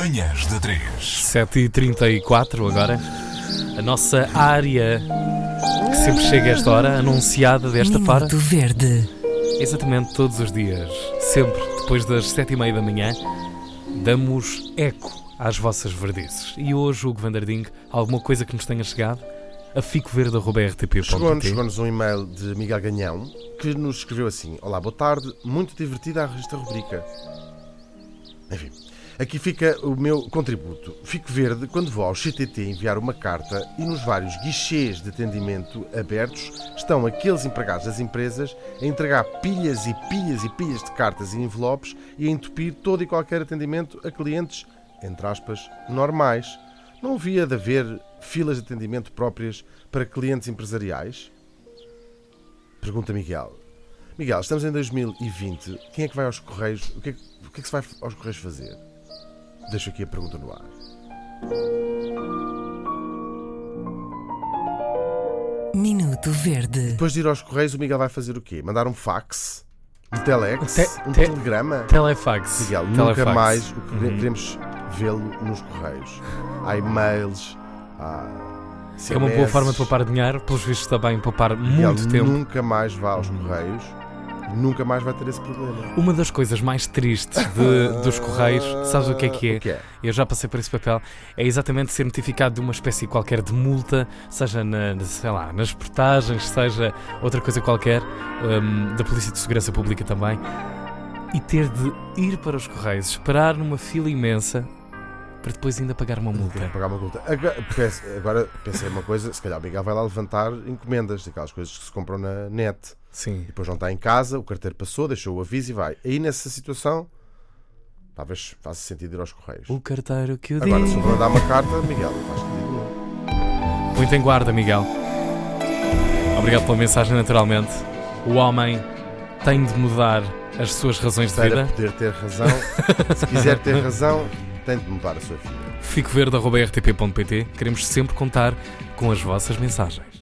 Manhãs da 3. 7h34 agora. A nossa área que sempre chega a esta hora, anunciada desta para. Minuto Verde. Exatamente todos os dias, sempre depois das 7h30 da manhã, damos eco às vossas verdices. E hoje, Hugo Vanderding, alguma coisa que nos tenha chegado? A ficoverde.rtp.pt Chegou-nos chegou um e-mail de Miguel Ganhão que nos escreveu assim: Olá, boa tarde, muito divertida esta rubrica. Enfim, aqui fica o meu contributo. Fico verde quando vou ao CTT enviar uma carta e nos vários guichês de atendimento abertos estão aqueles empregados das empresas a entregar pilhas e pilhas e pilhas de cartas e envelopes e a entupir todo e qualquer atendimento a clientes, entre aspas, normais. Não havia de haver filas de atendimento próprias para clientes empresariais? Pergunta Miguel. Miguel, estamos em 2020. Quem é que vai aos Correios? O que é, que- o que, é que se vai aos Correios fazer? Deixo aqui a pergunta no ar. Minuto Verde. Depois de ir aos Correios, o Miguel vai fazer o quê? Mandar um fax? Um telex? Te- um te- telegrama? Telefax. Miguel, Telefax. nunca mais o que Uhum. queremos vê-lo nos Correios. Há e-mails, há. É uma boa forma de poupar dinheiro, pelos vistos também poupar Miguel, muito tempo. nunca mais vá aos Correios, nunca mais vai ter esse problema. Uma das coisas mais tristes de- dos Correios, sabes o que é que é? O que é? Eu já passei por esse papel. É exatamente ser notificado de uma espécie qualquer de multa, seja na, sei lá, nas portagens, seja outra coisa qualquer, hum, da Polícia de Segurança Pública também, e ter de ir para os Correios, esperar numa fila imensa para depois ainda pagar uma Tem multa. que pagar uma multa. Agora, pense- agora pensei uma coisa, se calhar o Miguel vai lá levantar encomendas, daquelas coisas que se compram na net. Sim. E depois não está em casa, o carteiro passou, deixou o aviso e vai. Aí nessa situação, talvez faça sentido ir aos Correios. O carteiro que o Agora, se diga. eu mandar uma carta, Miguel, não faz sentido nenhum. Muito em guarda, Miguel. Obrigado pela mensagem, naturalmente. O homem tem de mudar as suas razões de Para vida. poder ter razão, se quiser ter razão, tem de mudar a sua vida. Fico. Queremos sempre contar com as vossas mensagens.